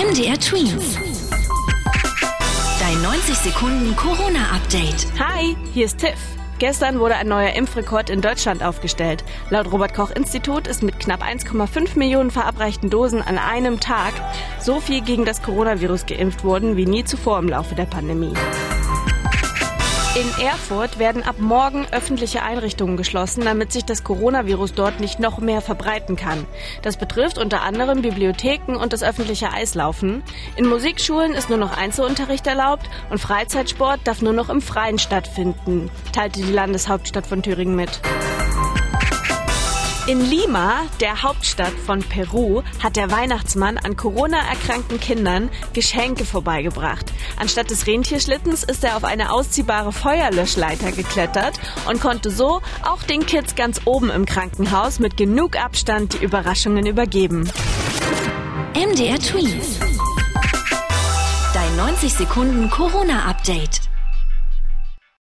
MDR Twins. Dein 90 Sekunden Corona-Update. Hi, hier ist Tiff. Gestern wurde ein neuer Impfrekord in Deutschland aufgestellt. Laut Robert Koch Institut ist mit knapp 1,5 Millionen verabreichten Dosen an einem Tag so viel gegen das Coronavirus geimpft worden wie nie zuvor im Laufe der Pandemie. In Erfurt werden ab morgen öffentliche Einrichtungen geschlossen, damit sich das Coronavirus dort nicht noch mehr verbreiten kann. Das betrifft unter anderem Bibliotheken und das öffentliche Eislaufen. In Musikschulen ist nur noch Einzelunterricht erlaubt und Freizeitsport darf nur noch im Freien stattfinden, teilte die Landeshauptstadt von Thüringen mit. In Lima, der Hauptstadt von Peru, hat der Weihnachtsmann an Corona erkrankten Kindern Geschenke vorbeigebracht. Anstatt des Rentierschlittens ist er auf eine ausziehbare Feuerlöschleiter geklettert und konnte so auch den Kids ganz oben im Krankenhaus mit genug Abstand die Überraschungen übergeben. MDR Twins. Dein 90 Sekunden Corona-Update.